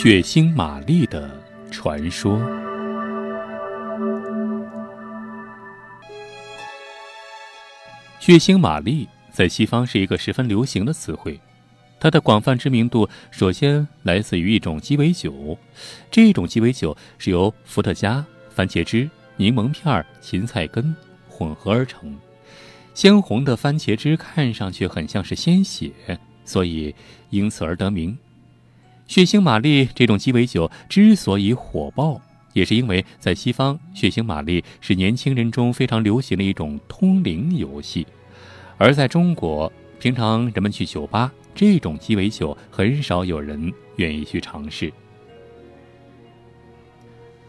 血腥玛丽的传说。血腥玛丽在西方是一个十分流行的词汇，它的广泛知名度首先来自于一种鸡尾酒，这种鸡尾酒是由伏特加、番茄汁、柠檬片、芹菜根混合而成。鲜红的番茄汁看上去很像是鲜血，所以因此而得名。血腥玛丽这种鸡尾酒之所以火爆，也是因为在西方，血腥玛丽是年轻人中非常流行的一种通灵游戏，而在中国，平常人们去酒吧，这种鸡尾酒很少有人愿意去尝试。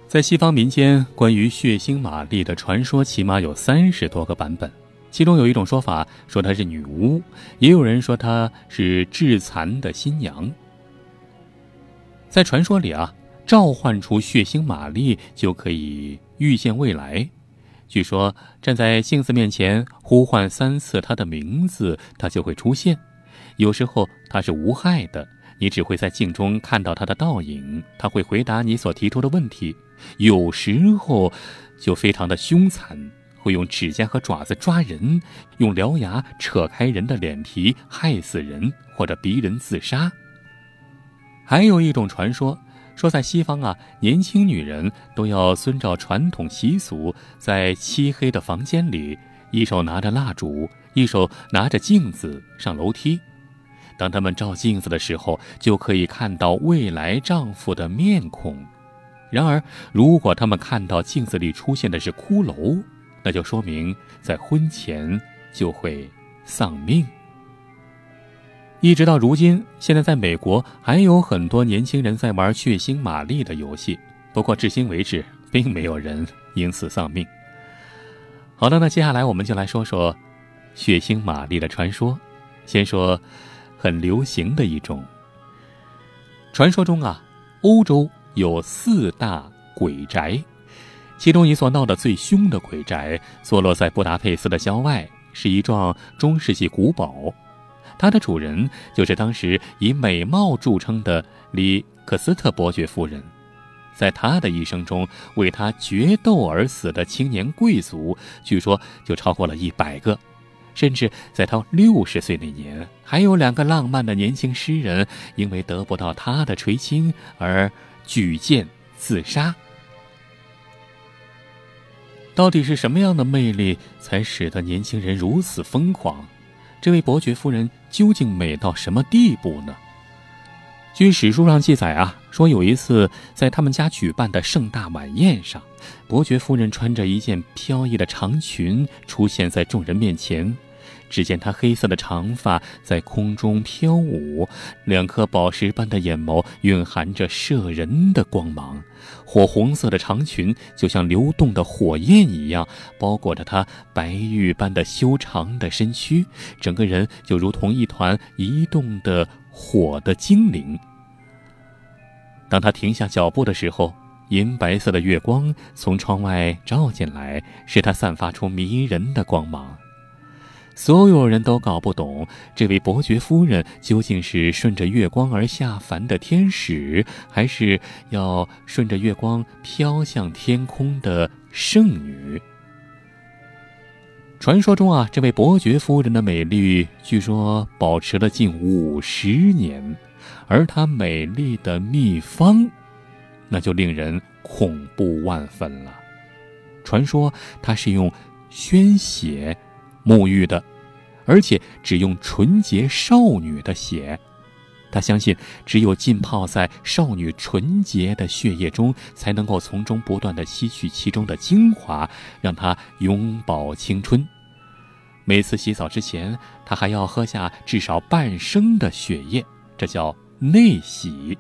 在西方民间，关于血腥玛丽的传说起码有三十多个版本。其中有一种说法说她是女巫，也有人说她是致残的新娘。在传说里啊，召唤出血腥玛丽就可以预见未来。据说站在镜子面前呼唤三次她的名字，她就会出现。有时候她是无害的，你只会在镜中看到她的倒影，她会回答你所提出的问题。有时候就非常的凶残。会用指甲和爪子抓人，用獠牙扯开人的脸皮，害死人或者逼人自杀。还有一种传说，说在西方啊，年轻女人都要遵照传统习俗，在漆黑的房间里，一手拿着蜡烛，一手拿着镜子上楼梯。当她们照镜子的时候，就可以看到未来丈夫的面孔。然而，如果她们看到镜子里出现的是骷髅，那就说明在婚前就会丧命。一直到如今，现在在美国还有很多年轻人在玩血腥玛丽的游戏，不过至今为止并没有人因此丧命。好的，那接下来我们就来说说血腥玛丽的传说。先说很流行的一种传说中啊，欧洲有四大鬼宅。其中一座闹得最凶的鬼宅，坐落在布达佩斯的郊外，是一幢中世纪古堡。它的主人就是当时以美貌著称的里克斯特伯爵夫人。在她的一生中，为她决斗而死的青年贵族，据说就超过了一百个。甚至在她六十岁那年，还有两个浪漫的年轻诗人，因为得不到她的垂青而举剑自杀。到底是什么样的魅力，才使得年轻人如此疯狂？这位伯爵夫人究竟美到什么地步呢？据史书上记载啊，说有一次在他们家举办的盛大晚宴上，伯爵夫人穿着一件飘逸的长裙出现在众人面前。只见她黑色的长发在空中飘舞，两颗宝石般的眼眸蕴含着摄人的光芒，火红色的长裙就像流动的火焰一样包裹着她白玉般的修长的身躯，整个人就如同一团移动的火的精灵。当他停下脚步的时候，银白色的月光从窗外照进来，使她散发出迷人的光芒。所有人都搞不懂，这位伯爵夫人究竟是顺着月光而下凡的天使，还是要顺着月光飘向天空的圣女？传说中啊，这位伯爵夫人的美丽据说保持了近五十年，而她美丽的秘方，那就令人恐怖万分了。传说她是用鲜血。沐浴的，而且只用纯洁少女的血。他相信，只有浸泡在少女纯洁的血液中，才能够从中不断的吸取其中的精华，让她永葆青春。每次洗澡之前，他还要喝下至少半升的血液，这叫内洗。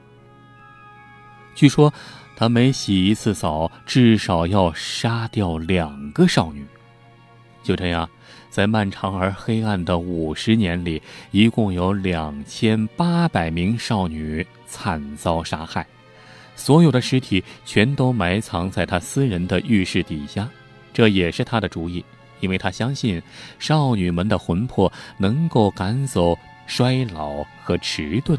据说，他每洗一次澡，至少要杀掉两个少女。就这样。在漫长而黑暗的五十年里，一共有两千八百名少女惨遭杀害，所有的尸体全都埋藏在他私人的浴室底下。这也是他的主意，因为他相信少女们的魂魄能够赶走衰老和迟钝。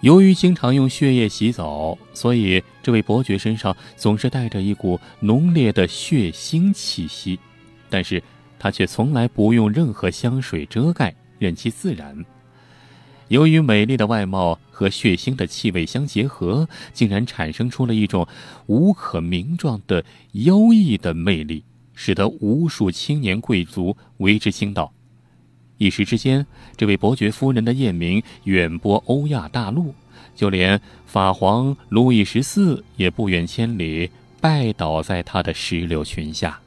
由于经常用血液洗澡，所以这位伯爵身上总是带着一股浓烈的血腥气息。但是他却从来不用任何香水遮盖，任其自然。由于美丽的外貌和血腥的气味相结合，竟然产生出了一种无可名状的妖异的魅力，使得无数青年贵族为之倾倒。一时之间，这位伯爵夫人的艳名远播欧亚大陆，就连法皇路易十四也不远千里拜倒在他的石榴裙下。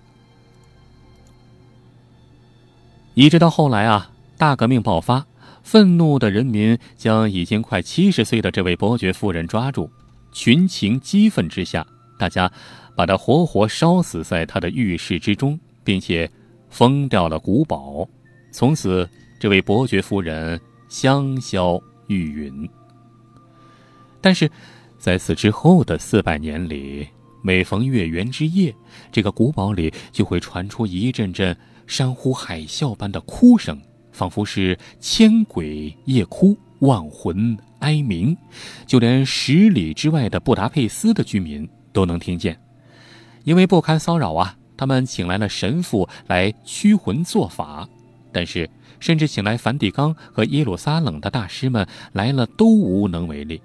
一直到后来啊，大革命爆发，愤怒的人民将已经快七十岁的这位伯爵夫人抓住，群情激愤之下，大家把他活活烧死在他的浴室之中，并且封掉了古堡。从此，这位伯爵夫人香消玉殒。但是，在此之后的四百年里，每逢月圆之夜，这个古堡里就会传出一阵阵山呼海啸般的哭声，仿佛是千鬼夜哭，万魂哀鸣，就连十里之外的布达佩斯的居民都能听见。因为不堪骚扰啊，他们请来了神父来驱魂做法。但是，甚至请来梵蒂冈和耶路撒冷的大师们来了，都无能为力。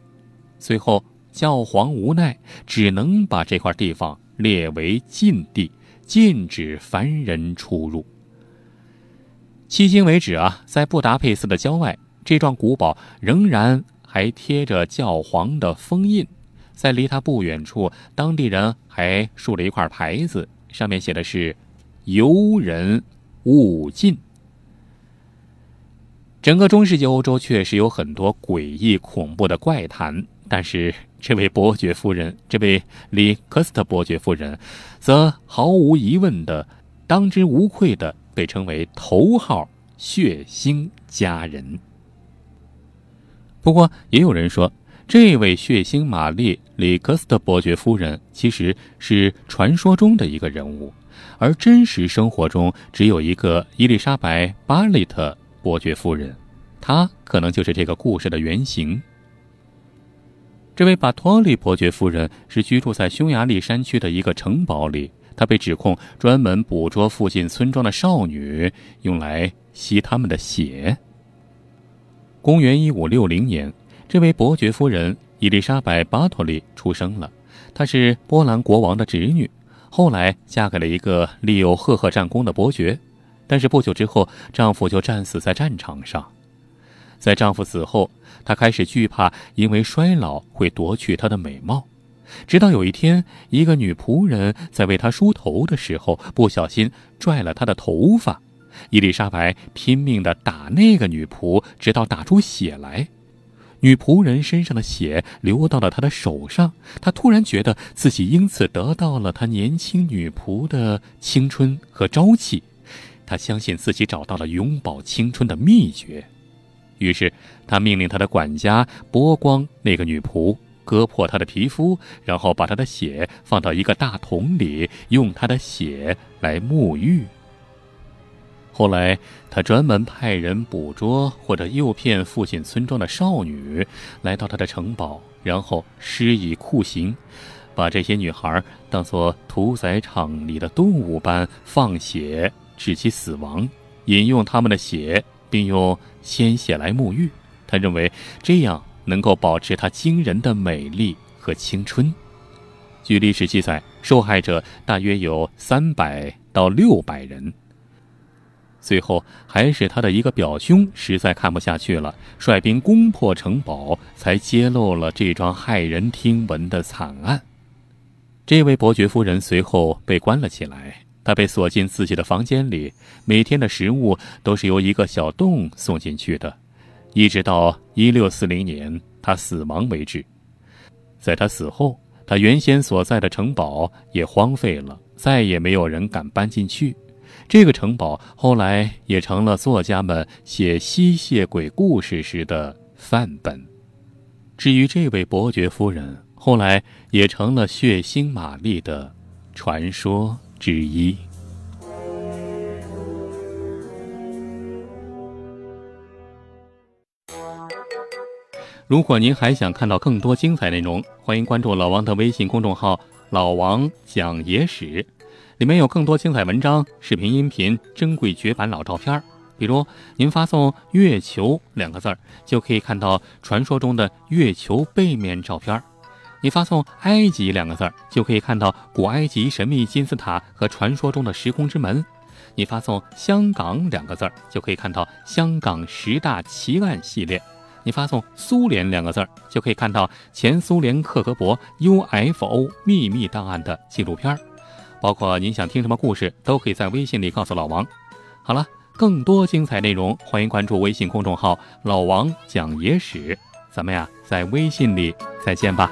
最后，教皇无奈，只能把这块地方列为禁地，禁止凡人出入。迄今为止啊，在布达佩斯的郊外，这幢古堡仍然还贴着教皇的封印。在离他不远处，当地人还竖了一块牌子，上面写的是“游人勿进”。整个中世纪欧洲确实有很多诡异恐怖的怪谈，但是这位伯爵夫人，这位里克斯特伯爵夫人，则毫无疑问的当之无愧的被称为头号血腥佳人。不过，也有人说，这位血腥玛丽里克斯特伯爵夫人其实是传说中的一个人物，而真实生活中只有一个伊丽莎白巴利特。伯爵夫人，她可能就是这个故事的原型。这位巴托利伯爵夫人是居住在匈牙利山区的一个城堡里，她被指控专门捕捉附近村庄的少女，用来吸他们的血。公元一五六零年，这位伯爵夫人伊丽莎白·巴托利出生了，她是波兰国王的侄女，后来嫁给了一个立有赫赫战功的伯爵。但是不久之后，丈夫就战死在战场上。在丈夫死后，她开始惧怕，因为衰老会夺去她的美貌。直到有一天，一个女仆人在为她梳头的时候，不小心拽了她的头发。伊丽莎白拼命地打那个女仆，直到打出血来。女仆人身上的血流到了她的手上，她突然觉得自己因此得到了她年轻女仆的青春和朝气。他相信自己找到了永葆青春的秘诀，于是他命令他的管家剥光那个女仆，割破她的皮肤，然后把她的血放到一个大桶里，用她的血来沐浴。后来，他专门派人捕捉或者诱骗附近村庄的少女来到他的城堡，然后施以酷刑，把这些女孩当作屠宰场里的动物般放血。致其死亡，饮用他们的血，并用鲜血来沐浴。他认为这样能够保持她惊人的美丽和青春。据历史记载，受害者大约有三百到六百人。最后，还是他的一个表兄实在看不下去了，率兵攻破城堡，才揭露了这桩骇人听闻的惨案。这位伯爵夫人随后被关了起来。他被锁进自己的房间里，每天的食物都是由一个小洞送进去的，一直到一六四零年他死亡为止。在他死后，他原先所在的城堡也荒废了，再也没有人敢搬进去。这个城堡后来也成了作家们写吸血鬼故事时的范本。至于这位伯爵夫人，后来也成了血腥玛丽的传说。之一。如果您还想看到更多精彩内容，欢迎关注老王的微信公众号“老王讲野史”，里面有更多精彩文章、视频、音频、珍贵绝版老照片。比如，您发送“月球”两个字儿，就可以看到传说中的月球背面照片；你发送“埃及”两个字儿，就可以看到古埃及神秘金字塔和传说中的时空之门；你发送“香港”两个字儿，就可以看到香港十大奇案系列。你发送“苏联”两个字儿，就可以看到前苏联克格勃 UFO 秘密档案的纪录片儿，包括您想听什么故事，都可以在微信里告诉老王。好了，更多精彩内容，欢迎关注微信公众号“老王讲野史”。咱们呀，在微信里再见吧。